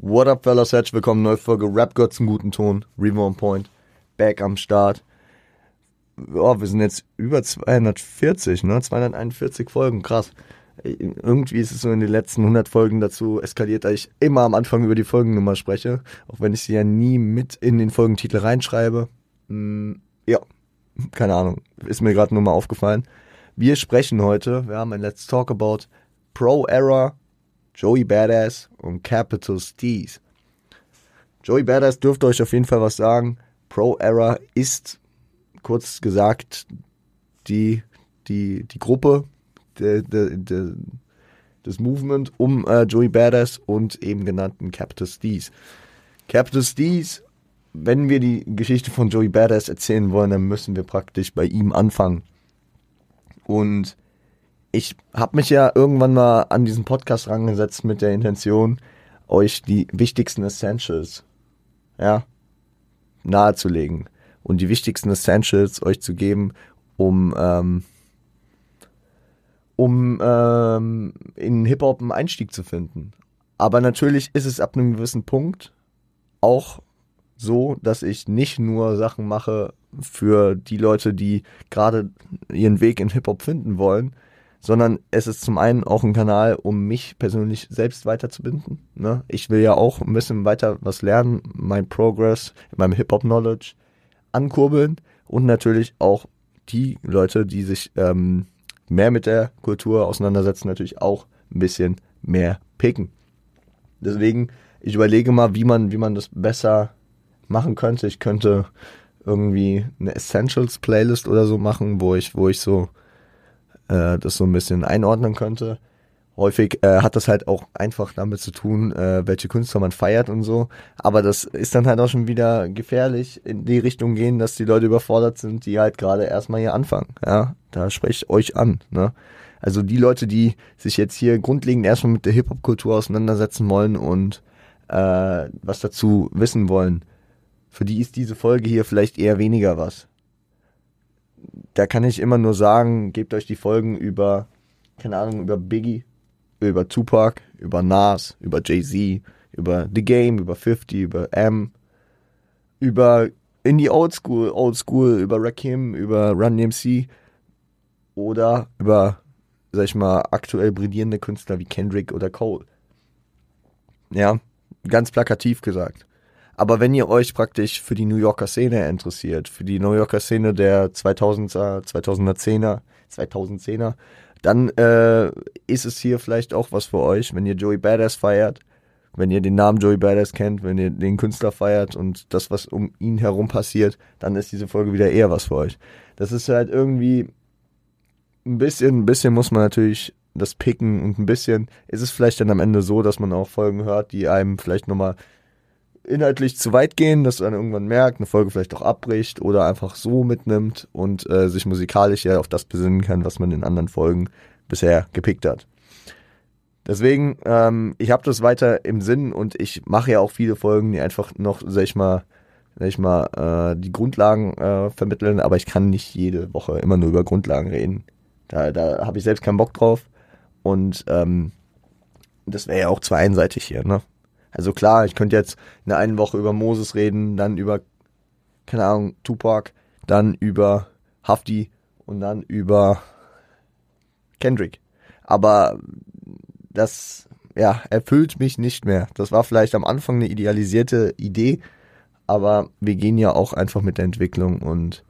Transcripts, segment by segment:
What up, fellas? Herzlich willkommen, neue Folge Rap einen guten Ton. Revo on Point. Back am Start. Oh, wir sind jetzt über 240, ne? 241 Folgen, krass. Irgendwie ist es so in den letzten 100 Folgen dazu eskaliert, dass ich immer am Anfang über die Folgennummer spreche, auch wenn ich sie ja nie mit in den Folgentitel reinschreibe. Hm, ja, keine Ahnung, ist mir gerade nur mal aufgefallen. Wir sprechen heute, wir haben ein Let's Talk About Pro Error Joey Badass und Capital Steez. Joey Badass dürfte euch auf jeden Fall was sagen. Pro Era ist, kurz gesagt, die, die, die Gruppe, de, de, de, das Movement um äh, Joey Badass und eben genannten Capital Steez. Capital Steez, wenn wir die Geschichte von Joey Badass erzählen wollen, dann müssen wir praktisch bei ihm anfangen. Und ich habe mich ja irgendwann mal an diesen Podcast rangesetzt mit der Intention, euch die wichtigsten Essentials, ja, nahezulegen und die wichtigsten Essentials euch zu geben, um ähm, um ähm, in Hip Hop einen Einstieg zu finden. Aber natürlich ist es ab einem gewissen Punkt auch so, dass ich nicht nur Sachen mache für die Leute, die gerade ihren Weg in Hip Hop finden wollen, sondern es ist zum einen auch ein Kanal, um mich persönlich selbst weiterzubinden. Ne? Ich will ja auch ein bisschen weiter was lernen, mein Progress, meinem Hip-Hop-Knowledge ankurbeln und natürlich auch die Leute, die sich ähm, mehr mit der Kultur auseinandersetzen, natürlich auch ein bisschen mehr picken. Deswegen, ich überlege mal, wie man, wie man das besser machen könnte. Ich könnte irgendwie eine Essentials Playlist oder so machen, wo ich, wo ich so äh, das so ein bisschen einordnen könnte. Häufig äh, hat das halt auch einfach damit zu tun, äh, welche Künstler man feiert und so. Aber das ist dann halt auch schon wieder gefährlich in die Richtung gehen, dass die Leute überfordert sind, die halt gerade erstmal hier anfangen. Ja, da spreche ich euch an. Ne? Also die Leute, die sich jetzt hier grundlegend erstmal mit der Hip-Hop-Kultur auseinandersetzen wollen und äh, was dazu wissen wollen, für die ist diese Folge hier vielleicht eher weniger was da kann ich immer nur sagen, gebt euch die Folgen über, keine Ahnung, über Biggie, über Tupac, über Nas, über Jay-Z, über The Game, über 50, über M, über in die Old School, Old School, über Rakim, über Run DMC oder über, sag ich mal, aktuell brillierende Künstler wie Kendrick oder Cole. Ja, ganz plakativ gesagt. Aber wenn ihr euch praktisch für die New Yorker Szene interessiert, für die New Yorker Szene der 2000er, 2010er, 2010er, dann äh, ist es hier vielleicht auch was für euch, wenn ihr Joey Badass feiert, wenn ihr den Namen Joey Badass kennt, wenn ihr den Künstler feiert und das, was um ihn herum passiert, dann ist diese Folge wieder eher was für euch. Das ist halt irgendwie ein bisschen, ein bisschen muss man natürlich das picken und ein bisschen ist es vielleicht dann am Ende so, dass man auch Folgen hört, die einem vielleicht nochmal inhaltlich zu weit gehen, dass dann irgendwann merkt, eine Folge vielleicht auch abbricht oder einfach so mitnimmt und äh, sich musikalisch ja auf das besinnen kann, was man in anderen Folgen bisher gepickt hat. Deswegen, ähm, ich habe das weiter im Sinn und ich mache ja auch viele Folgen, die einfach noch, sag ich mal, sag ich mal, äh, die Grundlagen äh, vermitteln, aber ich kann nicht jede Woche immer nur über Grundlagen reden. Da, da habe ich selbst keinen Bock drauf und ähm, das wäre ja auch zu einseitig hier, ne? Also klar, ich könnte jetzt in der einen Woche über Moses reden, dann über, keine Ahnung, Tupac, dann über Hafti und dann über Kendrick. Aber das, ja, erfüllt mich nicht mehr. Das war vielleicht am Anfang eine idealisierte Idee, aber wir gehen ja auch einfach mit der Entwicklung und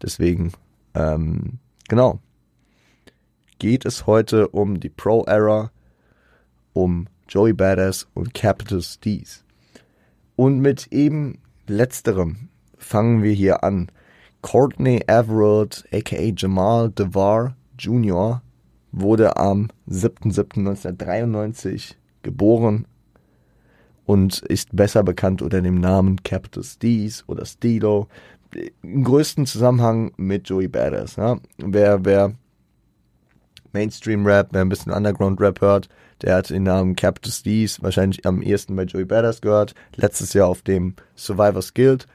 deswegen, ähm, genau, geht es heute um die Pro-Era, um Joey Badass und Capital Steez. Und mit eben letzterem fangen wir hier an. Courtney Everett, aka Jamal DeVar Jr., wurde am 7.7.1993 geboren und ist besser bekannt unter dem Namen Capital Steez oder Stilo. Im größten Zusammenhang mit Joey Badass. Ja. Wer, wer Mainstream-Rap, wer ein bisschen Underground-Rap hört, der hat den Namen Capital Steez wahrscheinlich am ehesten bei Joey Badass gehört. Letztes Jahr auf dem Survivor's Guild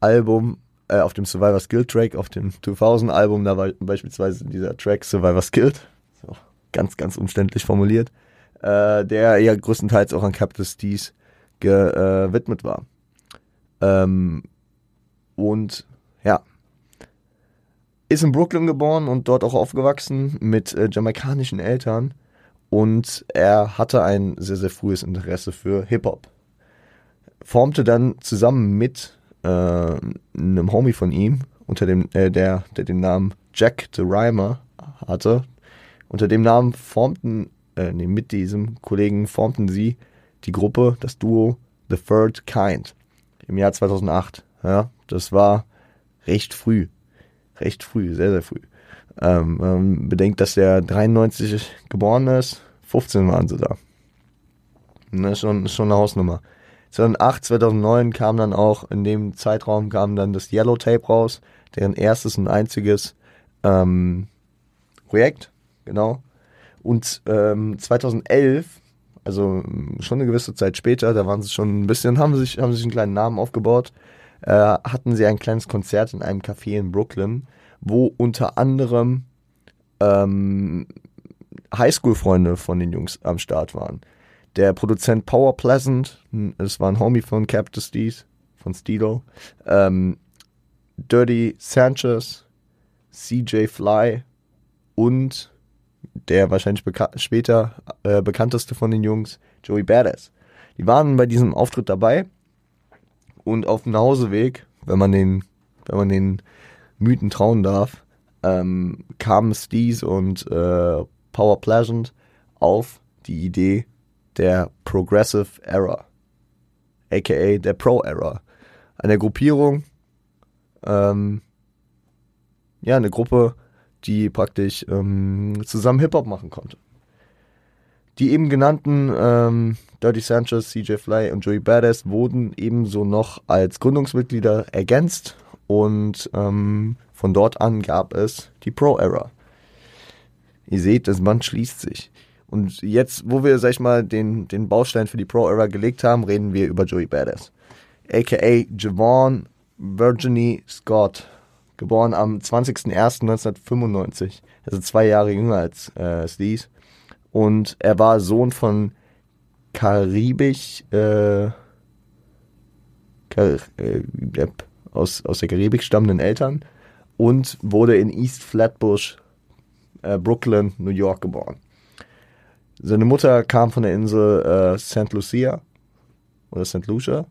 Album, äh, auf dem Survivor's Guild Track, auf dem 2000 Album, da war beispielsweise dieser Track Survivor's Guild. So, ganz, ganz umständlich formuliert. Äh, der ja größtenteils auch an Capital Steez gewidmet war. Ähm, und ja, ist in Brooklyn geboren und dort auch aufgewachsen mit äh, jamaikanischen Eltern und er hatte ein sehr, sehr frühes Interesse für Hip-Hop. Formte dann zusammen mit äh, einem Homie von ihm, unter dem, äh, der, der den Namen Jack the Rhymer hatte, unter dem Namen formten, äh, nee, mit diesem Kollegen formten sie die Gruppe, das Duo The Third Kind im Jahr 2008. Ja, das war recht früh. Recht früh, sehr, sehr früh. Ähm, ähm, bedenkt, dass er 93 geboren ist. 15 waren sie da. Ne, schon, schon eine Hausnummer. 2008, 2009 kam dann auch, in dem Zeitraum kam dann das Yellow Tape raus, deren erstes und einziges ähm, Projekt, genau. Und ähm, 2011, also schon eine gewisse Zeit später, da waren sie schon ein bisschen, haben sich, haben sich einen kleinen Namen aufgebaut, äh, hatten sie ein kleines Konzert in einem Café in Brooklyn, wo unter anderem ähm, Highschool-Freunde von den Jungs am Start waren. Der Produzent Power Pleasant, das war ein Homie von Captain Steez, von Steelo, ähm, Dirty Sanchez, CJ Fly und der wahrscheinlich später äh, bekannteste von den Jungs, Joey Badass. Die waren bei diesem Auftritt dabei und auf dem Nachhauseweg, wenn man den, wenn man den Mythen trauen darf, ähm, kamen Steez und äh, Power Pleasant auf die Idee der Progressive Era, aka der Pro Era. Eine Gruppierung, ähm, ja, eine Gruppe, die praktisch ähm, zusammen Hip-Hop machen konnte. Die eben genannten ähm, Dirty Sanchez, CJ Fly und Joey Badass wurden ebenso noch als Gründungsmitglieder ergänzt und ähm, von dort an gab es die Pro-Era. Ihr seht, das Band schließt sich. Und jetzt, wo wir, sag ich mal, den, den Baustein für die Pro-Era gelegt haben, reden wir über Joey Badass. AKA Javon Virginie Scott geboren am 20.01.1995, also zwei Jahre jünger als äh, Sleaze. Und er war Sohn von Karibisch, äh, Kar äh, aus, aus der Karibik stammenden Eltern und wurde in East Flatbush, äh, Brooklyn, New York geboren. Seine Mutter kam von der Insel äh, St. Lucia oder St. Lucia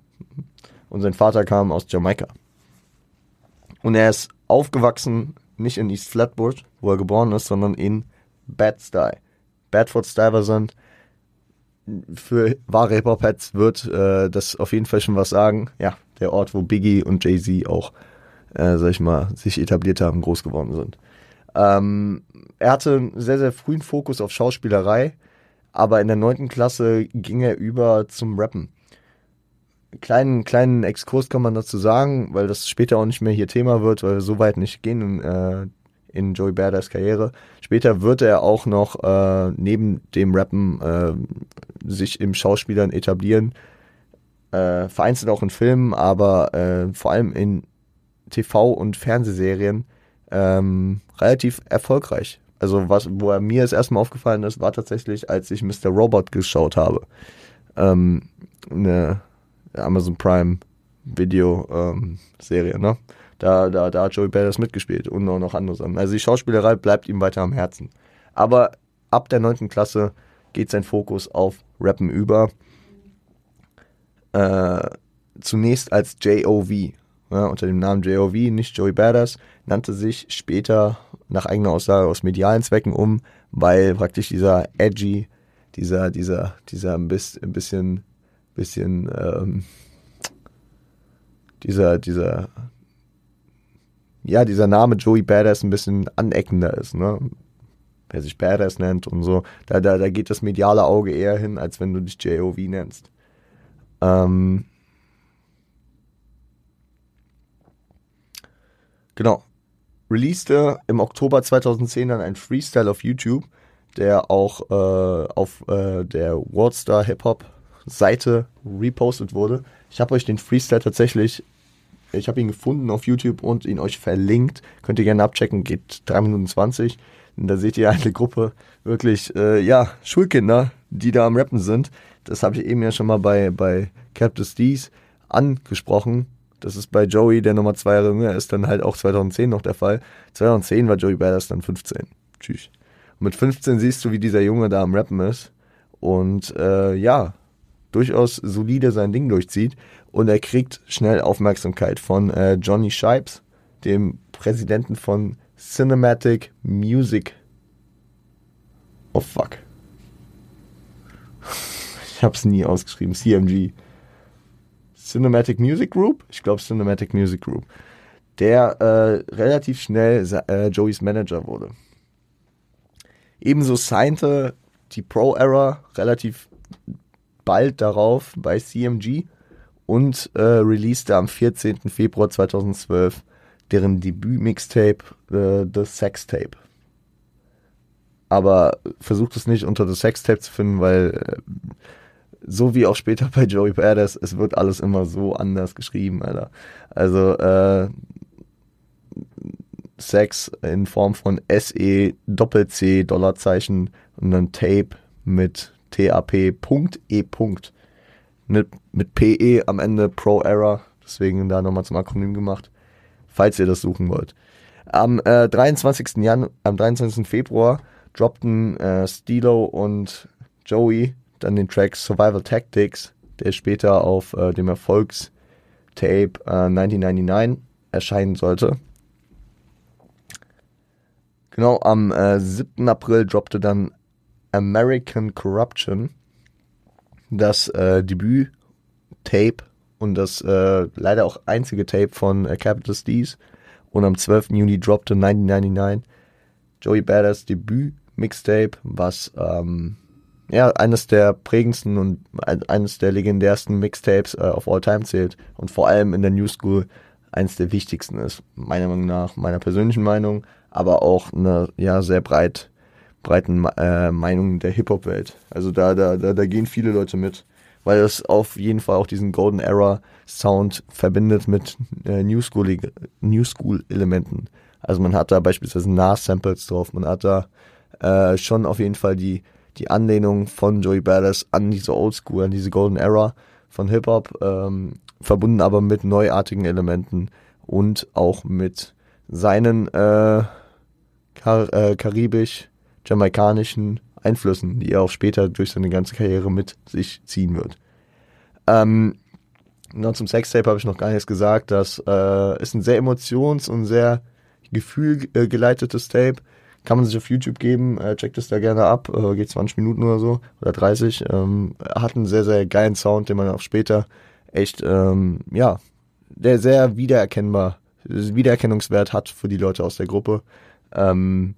und sein Vater kam aus Jamaika. Und er ist aufgewachsen, nicht in East Flatbush, wo er geboren ist, sondern in Bed-Stuy. Bedford-Stuyvesant. Für wahre Hip-Hop-Heads wird äh, das auf jeden Fall schon was sagen. Ja, der Ort, wo Biggie und Jay-Z auch, äh, sag ich mal, sich etabliert haben, groß geworden sind. Ähm, er hatte einen sehr, sehr frühen Fokus auf Schauspielerei, aber in der neunten Klasse ging er über zum Rappen kleinen, kleinen Exkurs kann man dazu sagen, weil das später auch nicht mehr hier Thema wird, weil wir so weit nicht gehen in, äh, in Joey Badass Karriere. Später wird er auch noch äh, neben dem Rappen äh, sich im Schauspielern etablieren. Äh, vereinzelt auch in Filmen, aber äh, vor allem in TV- und Fernsehserien ähm, relativ erfolgreich. Also was, wo er mir das erstmal aufgefallen ist, war tatsächlich, als ich Mr. Robot geschaut habe. Ähm, eine Amazon Prime Video ähm, Serie, ne? Da, da, da hat Joey Badass mitgespielt und auch noch andere Sachen. Also die Schauspielerei bleibt ihm weiter am Herzen. Aber ab der 9. Klasse geht sein Fokus auf Rappen über. Äh, zunächst als J.O.V. Ja, unter dem Namen J.O.V., nicht Joey Badass, nannte sich später nach eigener Aussage aus medialen Zwecken um, weil praktisch dieser edgy, dieser, dieser, dieser ein bisschen bisschen ähm, dieser, dieser, ja, dieser Name Joey Badass ein bisschen aneckender ist, ne? Wer sich Badass nennt und so, da, da, da geht das mediale Auge eher hin, als wenn du dich JOV nennst. Ähm, genau. Releaste im Oktober 2010 dann ein Freestyle auf YouTube, der auch äh, auf äh, der Worldstar Hip Hop Seite repostet wurde. Ich habe euch den Freestyle tatsächlich, ich habe ihn gefunden auf YouTube und ihn euch verlinkt. Könnt ihr gerne abchecken, geht 3 Minuten 20. Und da seht ihr eine Gruppe wirklich, äh, ja, Schulkinder, die da am Rappen sind. Das habe ich eben ja schon mal bei, bei Captain Steez angesprochen. Das ist bei Joey, der Nummer zwei Jahre jünger ist, dann halt auch 2010 noch der Fall. 2010 war Joey Badass dann 15. Tschüss. Und mit 15 siehst du, wie dieser Junge da am Rappen ist. Und äh, ja, durchaus solide sein Ding durchzieht. Und er kriegt schnell Aufmerksamkeit von äh, Johnny Shipes, dem Präsidenten von Cinematic Music. Oh fuck. Ich hab's nie ausgeschrieben. CMG. Cinematic Music Group? Ich glaube Cinematic Music Group. Der äh, relativ schnell äh, Joeys Manager wurde. Ebenso signte die Pro Era relativ bald darauf bei CMG und äh, releaste am 14. Februar 2012 deren Debüt-Mixtape äh, The Sex Tape. Aber versucht es nicht unter The Sex Tape zu finden, weil äh, so wie auch später bei Joey Badass, es wird alles immer so anders geschrieben, Alter. Also äh, Sex in Form von SE Doppel-C Dollarzeichen und dann Tape mit TAP Punkt E Punkt. Mit, mit PE am Ende Pro Error, deswegen da nochmal zum Akronym gemacht, falls ihr das suchen wollt. Am äh, 23. Jan am 23. Februar droppten äh, Stilo und Joey dann den Track Survival Tactics, der später auf äh, dem Erfolgstape äh, 1999 erscheinen sollte. Genau, am äh, 7. April droppte dann American Corruption, das äh, Debüt-Tape und das äh, leider auch einzige Tape von äh, Capital Steez. Und am 12. Juni droppte 1999 Joey Badass Debüt-Mixtape, was ähm, ja, eines der prägendsten und eines der legendärsten Mixtapes äh, of all time zählt und vor allem in der New School eines der wichtigsten ist, meiner Meinung nach, meiner persönlichen Meinung, aber auch eine ja sehr breit breiten äh, Meinung der Hip-Hop-Welt. Also da, da, da, da gehen viele Leute mit, weil es auf jeden Fall auch diesen Golden Era Sound verbindet mit äh, New School New School Elementen. Also man hat da beispielsweise Nas-Samples drauf, man hat da äh, schon auf jeden Fall die die Anlehnung von Joey Badass an diese Oldschool, an diese Golden Era von Hip-Hop, ähm, verbunden aber mit neuartigen Elementen und auch mit seinen äh, Kar äh, karibisch-jamaikanischen Einflüssen, die er auch später durch seine ganze Karriere mit sich ziehen wird. Ähm, noch zum Sextape habe ich noch gar nichts gesagt. Das äh, ist ein sehr emotions- und sehr gefühlgeleitetes Tape. Kann man sich auf YouTube geben, äh, checkt es da gerne ab, äh, geht 20 Minuten oder so oder 30. Ähm, hat einen sehr, sehr geilen Sound, den man auch später echt, ähm, ja, der sehr wiedererkennbar, Wiedererkennungswert hat für die Leute aus der Gruppe. Ähm,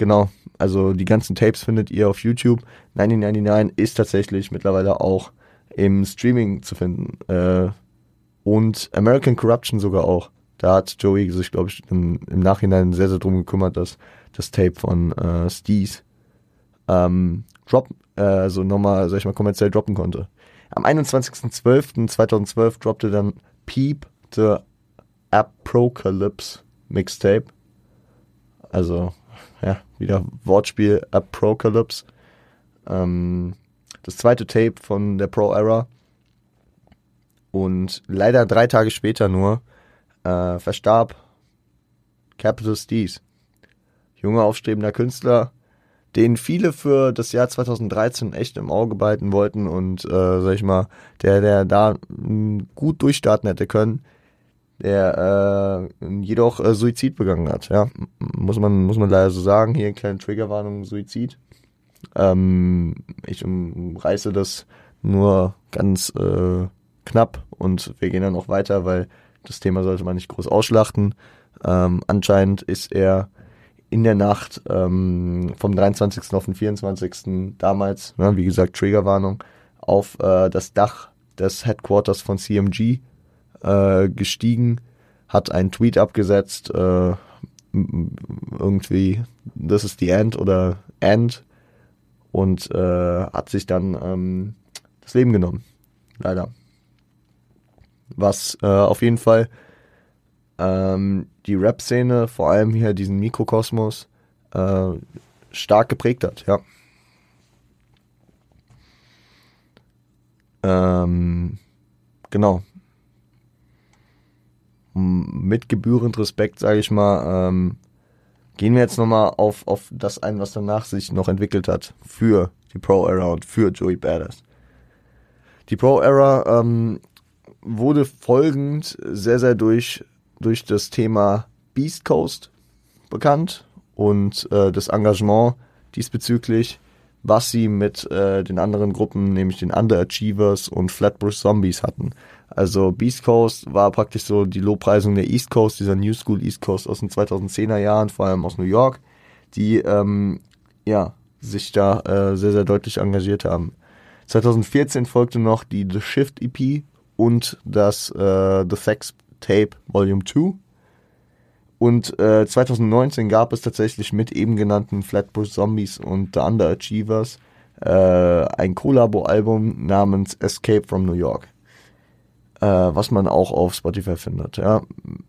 genau, also die ganzen Tapes findet ihr auf YouTube. 1999 ist tatsächlich mittlerweile auch im Streaming zu finden. Äh, und American Corruption sogar auch. Da hat Joey sich, glaube ich, im, im, Nachhinein sehr, sehr drum gekümmert, dass das Tape von äh, Steez ähm, drop, äh, also nochmal, sag ich mal, kommerziell droppen konnte. Am 21.12.2012 droppte dann Peep the Apocalypse Mixtape. Also, ja, wieder Wortspiel Apocalypse. Ähm, das zweite Tape von der Pro Era. Und leider drei Tage später nur äh, verstarb Capital Steez. Junger, aufstrebender Künstler, den viele für das Jahr 2013 echt im Auge behalten wollten und, äh, sag ich mal, der, der da gut durchstarten hätte können, der äh, jedoch äh, Suizid begangen hat. Ja, muss man, muss man leider so sagen. Hier eine kleine Triggerwarnung, Suizid. Ähm, ich umreiße das nur ganz äh, knapp und wir gehen dann noch weiter, weil das Thema sollte man nicht groß ausschlachten. Ähm, anscheinend ist er in der Nacht ähm, vom 23. auf den 24. damals, ne, wie gesagt, Triggerwarnung, auf äh, das Dach des Headquarters von CMG äh, gestiegen, hat einen Tweet abgesetzt, äh, irgendwie, this is the end oder end und äh, hat sich dann ähm, das Leben genommen. Leider was äh, auf jeden Fall ähm, die Rap-Szene, vor allem hier diesen Mikrokosmos, äh, stark geprägt hat, ja. Ähm, genau. Mit gebührend Respekt, sage ich mal, ähm, gehen wir jetzt nochmal auf, auf das ein, was danach sich noch entwickelt hat für die Pro-Era und für Joey Badass. Die Pro-Era ähm, wurde folgend sehr, sehr durch, durch das Thema Beast Coast bekannt und äh, das Engagement diesbezüglich, was sie mit äh, den anderen Gruppen, nämlich den Underachievers und Flatbush Zombies hatten. Also Beast Coast war praktisch so die Lobpreisung der East Coast, dieser New School East Coast aus den 2010er Jahren, vor allem aus New York, die ähm, ja sich da äh, sehr, sehr deutlich engagiert haben. 2014 folgte noch die The Shift EP und das äh, The Facts Tape Volume 2. Und äh, 2019 gab es tatsächlich mit eben genannten Flatbush Zombies und The Underachievers äh, ein Collabo-Album namens Escape from New York. Äh, was man auch auf Spotify findet. Ja.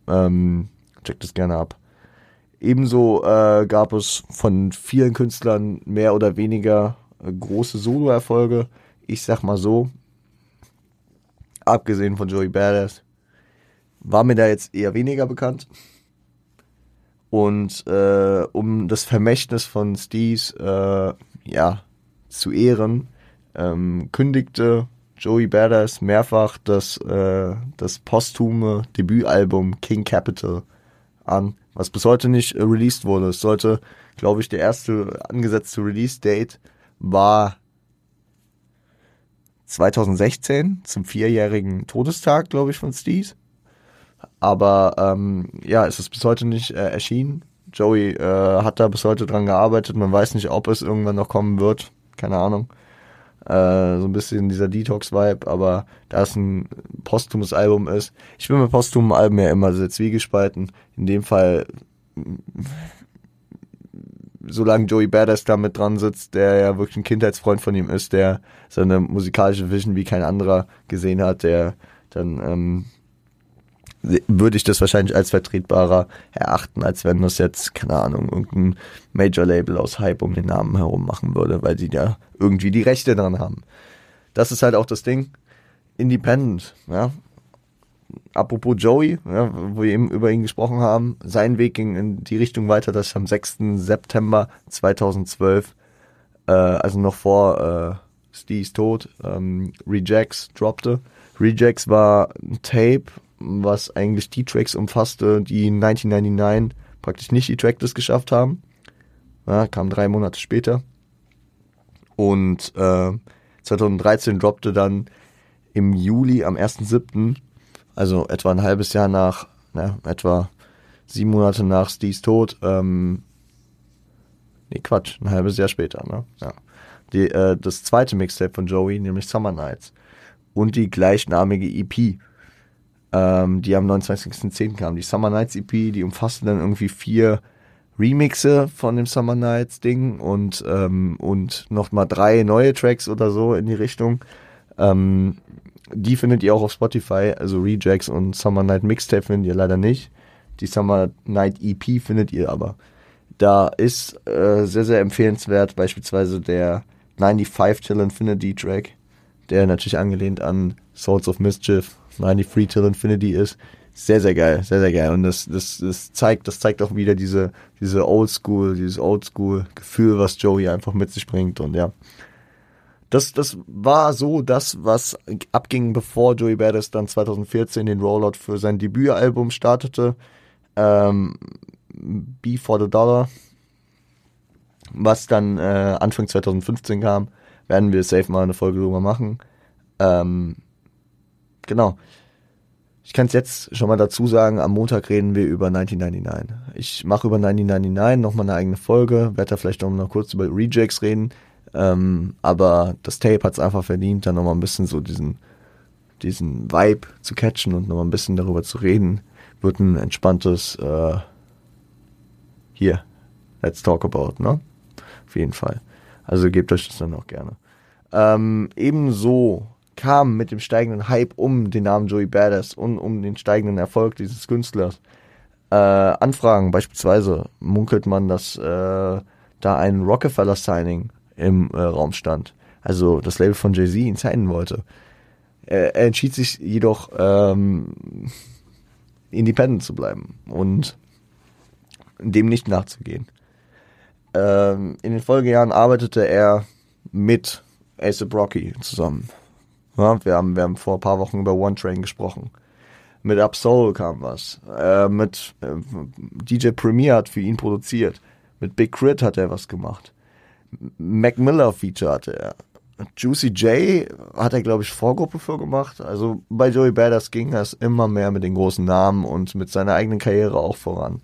Ähm, checkt es gerne ab. Ebenso äh, gab es von vielen Künstlern mehr oder weniger äh, große Solo-Erfolge. Ich sag mal so, abgesehen von Joey Badass, war mir da jetzt eher weniger bekannt. Und äh, um das Vermächtnis von Steez äh, ja, zu ehren, ähm, kündigte Joey Badass mehrfach das, äh, das posthume Debütalbum King Capital an, was bis heute nicht äh, released wurde. Es sollte, glaube ich, der erste angesetzte Release-Date war 2016 zum vierjährigen Todestag, glaube ich, von Steez. Aber ähm, ja, es ist bis heute nicht äh, erschienen. Joey äh, hat da bis heute dran gearbeitet. Man weiß nicht, ob es irgendwann noch kommen wird. Keine Ahnung. Äh, so ein bisschen dieser Detox-Vibe, aber da es ein posthumes Album ist, ich bin mit posthumen Alben ja immer sehr zwiegespalten. In dem Fall, solange Joey Badass da mit dran sitzt, der ja wirklich ein Kindheitsfreund von ihm ist, der seine musikalische Vision wie kein anderer gesehen hat, der dann ähm, würde ich das wahrscheinlich als vertretbarer erachten, als wenn das jetzt, keine Ahnung, irgendein Major-Label aus Hype um den Namen herum machen würde, weil die ja irgendwie die Rechte dran haben. Das ist halt auch das Ding. Independent, ja. Apropos Joey, ja, wo wir eben über ihn gesprochen haben, sein Weg ging in die Richtung weiter, dass am 6. September 2012, äh, also noch vor äh, Steve's Tod, ähm, Rejects droppte. Rejects war ein Tape, was eigentlich die Tracks umfasste, die 1999 praktisch nicht die Tracklist geschafft haben. Ja, kam drei Monate später. Und äh, 2013 droppte dann im Juli am 1.7., also etwa ein halbes Jahr nach, ja, etwa sieben Monate nach Steve's Tod, ähm, nee, Quatsch, ein halbes Jahr später, ne? Ja. Die, äh, das zweite Mixtape von Joey, nämlich Summer Nights. Und die gleichnamige EP, ähm, die am 29.10. kam. Die Summer Nights EP, die umfasste dann irgendwie vier Remixe von dem Summer Nights Ding und, ähm, und nochmal drei neue Tracks oder so in die Richtung. Ähm, die findet ihr auch auf Spotify, also Rejects und Summer Night Mixtape findet ihr leider nicht. Die Summer Night EP findet ihr aber. Da ist äh, sehr, sehr empfehlenswert beispielsweise der 95 Till Infinity Track, der natürlich angelehnt an Souls of Mischief 93 Till Infinity ist. Sehr, sehr geil, sehr, sehr geil. Und das, das, das zeigt, das zeigt auch wieder diese, diese Oldschool, dieses Oldschool-Gefühl, was Joey einfach mit sich bringt. Und ja. Das, das war so das, was abging, bevor Joey Badass dann 2014 den Rollout für sein Debütalbum startete. Ähm, B for the Dollar. Was dann äh, Anfang 2015 kam, werden wir safe mal eine Folge drüber machen. Ähm, genau. Ich kann es jetzt schon mal dazu sagen, am Montag reden wir über 1999. Ich mache über 1999 nochmal eine eigene Folge, werde da vielleicht noch kurz über Rejects reden. Ähm, aber das Tape hat es einfach verdient, dann nochmal ein bisschen so diesen, diesen Vibe zu catchen und nochmal ein bisschen darüber zu reden. Wird ein entspanntes äh, hier, let's talk about, ne? Auf jeden Fall. Also gebt euch das dann auch gerne. Ähm, ebenso kam mit dem steigenden Hype um den Namen Joey Badass und um den steigenden Erfolg dieses Künstlers. Äh, Anfragen beispielsweise munkelt man, dass äh, da ein Rockefeller-Signing im äh, Raum stand. Also das Label von Jay-Z ihn signen wollte. er, er entschied sich jedoch ähm, independent zu bleiben und dem nicht nachzugehen. Ähm, in den Folgejahren arbeitete er mit Ace Rocky zusammen. Ja, wir, haben, wir haben vor ein paar Wochen über One Train gesprochen. Mit Absol kam was. Äh, mit äh, DJ Premier hat für ihn produziert. Mit Big Crit hat er was gemacht. Mac Miller Feature hatte er. Juicy J hat er, glaube ich, Vorgruppe für gemacht. Also bei Joey Badass ging das immer mehr mit den großen Namen und mit seiner eigenen Karriere auch voran.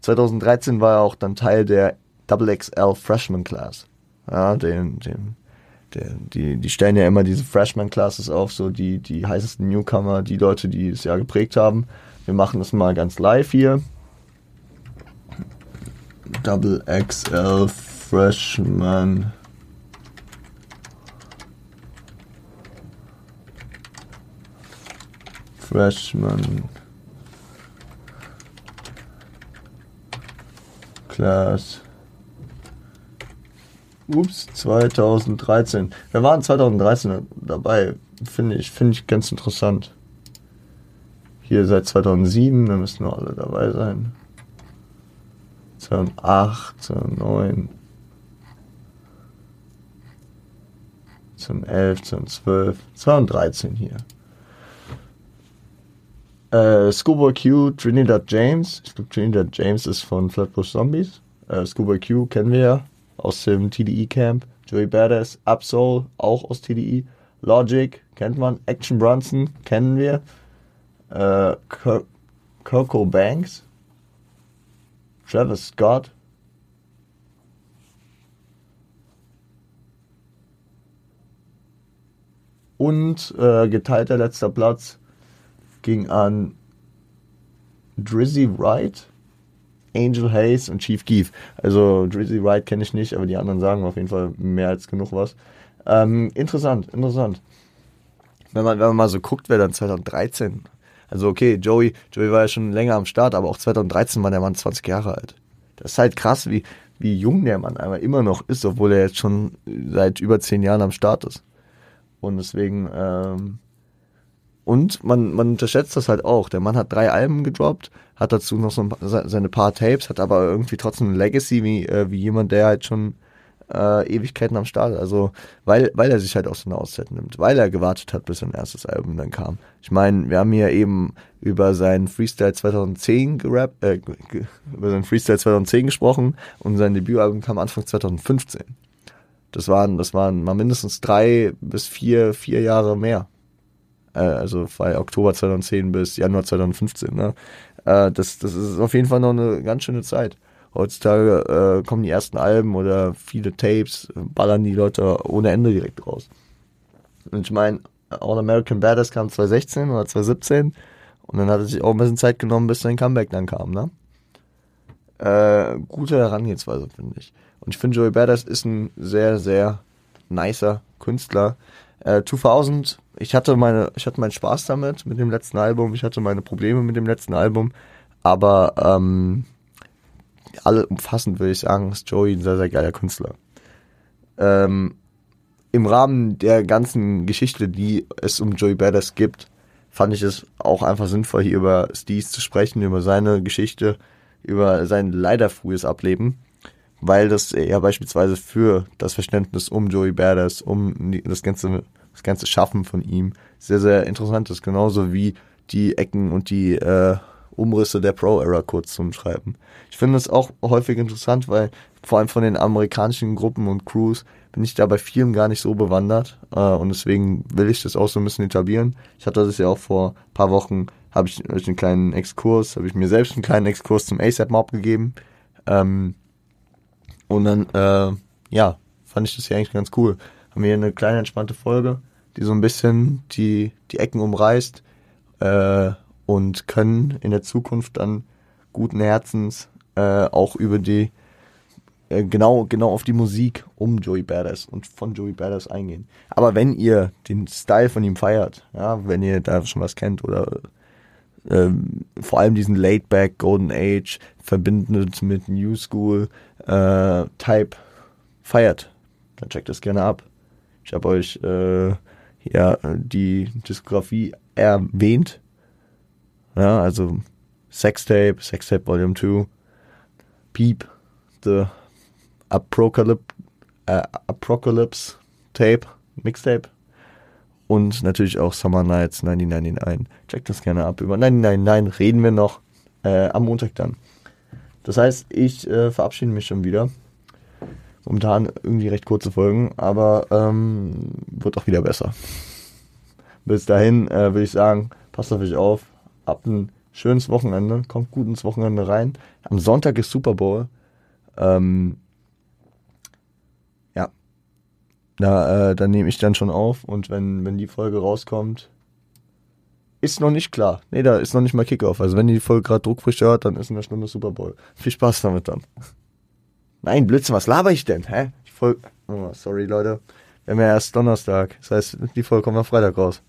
2013 war er auch dann Teil der XXL Freshman Class. Ja, den, den, den, die, die stellen ja immer diese Freshman Classes auf, so die, die heißesten Newcomer, die Leute, die das Jahr geprägt haben. Wir machen das mal ganz live hier. Double XL Freshman Freshman Class. Ups, 2013. Wir waren 2013 dabei. Finde ich, finde ich ganz interessant. Hier seit 2007, da müssen wir alle dabei sein. 2008, 2009, 2011, 2012, 2013 hier. Äh, Schoolboy Q, Trinidad James. Ich glaube, Trinidad James ist von Flatbush Zombies. Äh, Schoolboy Q kennen wir ja aus dem TDE Camp. Joey Badass, Absol, auch aus TDE. Logic, kennt man. Action Bronson, kennen wir. Äh, Coco Banks. Travis Scott. Und äh, geteilter letzter Platz ging an Drizzy Wright, Angel Hayes und Chief Keef. Also Drizzy Wright kenne ich nicht, aber die anderen sagen auf jeden Fall mehr als genug was. Ähm, interessant, interessant. Wenn man, wenn man mal so guckt, wer dann 2013. Also okay, Joey, Joey war ja schon länger am Start, aber auch 2013 war der Mann 20 Jahre alt. Das ist halt krass, wie, wie jung der Mann einmal immer noch ist, obwohl er jetzt schon seit über 10 Jahren am Start ist. Und deswegen, ähm, und man, man unterschätzt das halt auch. Der Mann hat drei Alben gedroppt, hat dazu noch so ein, seine paar Tapes, hat aber irgendwie trotzdem eine Legacy wie, äh, wie jemand, der halt schon äh, Ewigkeiten am Start. Also, weil, weil er sich halt auch so eine Auszeit nimmt, weil er gewartet hat, bis sein erstes Album dann kam. Ich meine, wir haben hier eben über seinen Freestyle 2010 gerappt, äh, über seinen Freestyle 2010 gesprochen und sein Debütalbum kam Anfang 2015. Das waren, das waren mal mindestens drei bis vier, vier Jahre mehr äh, also bei Oktober 2010 bis Januar 2015. Ne? Äh, das, das ist auf jeden Fall noch eine ganz schöne Zeit. Heutzutage äh, kommen die ersten Alben oder viele Tapes, ballern die Leute ohne Ende direkt raus. Und ich meine, All American Badass kam 2016 oder 2017 und dann hat er sich auch ein bisschen Zeit genommen, bis sein Comeback dann kam, ne? Äh, gute Herangehensweise, finde ich. Und ich finde, Joey Badass ist ein sehr, sehr nicer Künstler. Äh, 2000 ich hatte meine, ich hatte meinen Spaß damit, mit dem letzten Album, ich hatte meine Probleme mit dem letzten Album, aber ähm, alle umfassend würde ich sagen, ist Joey ein sehr, sehr geiler Künstler. Ähm, Im Rahmen der ganzen Geschichte, die es um Joey Badass gibt, fand ich es auch einfach sinnvoll, hier über Steez zu sprechen, über seine Geschichte, über sein leider frühes Ableben, weil das ja beispielsweise für das Verständnis um Joey Badass, um das ganze das ganze Schaffen von ihm sehr, sehr interessant ist. Genauso wie die Ecken und die äh, Umrisse der Pro-Era kurz zu umschreiben. Ich finde es auch häufig interessant, weil vor allem von den amerikanischen Gruppen und Crews bin ich da bei vielen gar nicht so bewandert äh, und deswegen will ich das auch so ein bisschen etablieren. Ich hatte das ja auch vor ein paar Wochen, habe ich euch einen kleinen Exkurs, habe ich mir selbst einen kleinen Exkurs zum ASAP Mob gegeben ähm, und dann, äh, ja, fand ich das hier eigentlich ganz cool haben wir eine kleine entspannte Folge, die so ein bisschen die, die Ecken umreißt äh, und können in der Zukunft dann guten Herzens äh, auch über die äh, genau genau auf die Musik um Joey Badass und von Joey Badass eingehen. Aber wenn ihr den Style von ihm feiert, ja, wenn ihr da schon was kennt oder ähm, vor allem diesen Laid-Back Golden Age verbindet mit New School äh, Type feiert, dann checkt das gerne ab. Ich habe euch äh, ja, die Diskografie erwähnt. Ja, also Sextape, Sextape Volume 2, Peep, The Apocalypse, äh, Apocalypse Tape, Mixtape und natürlich auch Summer Nights 1999. Checkt das gerne ab. Über 1999 reden wir noch äh, am Montag dann. Das heißt, ich äh, verabschiede mich schon wieder. Momentan irgendwie recht kurze Folgen, aber ähm, wird auch wieder besser. Bis dahin äh, würde ich sagen, passt auf euch auf. Habt ein schönes Wochenende. Kommt gut ins Wochenende rein. Am Sonntag ist Super Bowl. Ähm, ja. Da, äh, da nehme ich dann schon auf und wenn, wenn die Folge rauskommt, ist noch nicht klar. Nee, da ist noch nicht mal Kickoff. Also wenn die Folge gerade druckfrisch hört, dann ist in der Stunde Super Bowl. Viel Spaß damit dann. Nein, Blödsinn, was laber ich denn? Hä? Ich Folge. Oh, sorry, Leute. Wir haben ja erst Donnerstag. Das heißt, die Folge kommt am Freitag raus.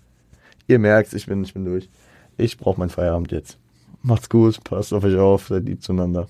Ihr merkt, ich bin, ich bin durch. Ich brauche meinen Feierabend jetzt. Macht's gut, passt auf euch auf, seid lieb zueinander.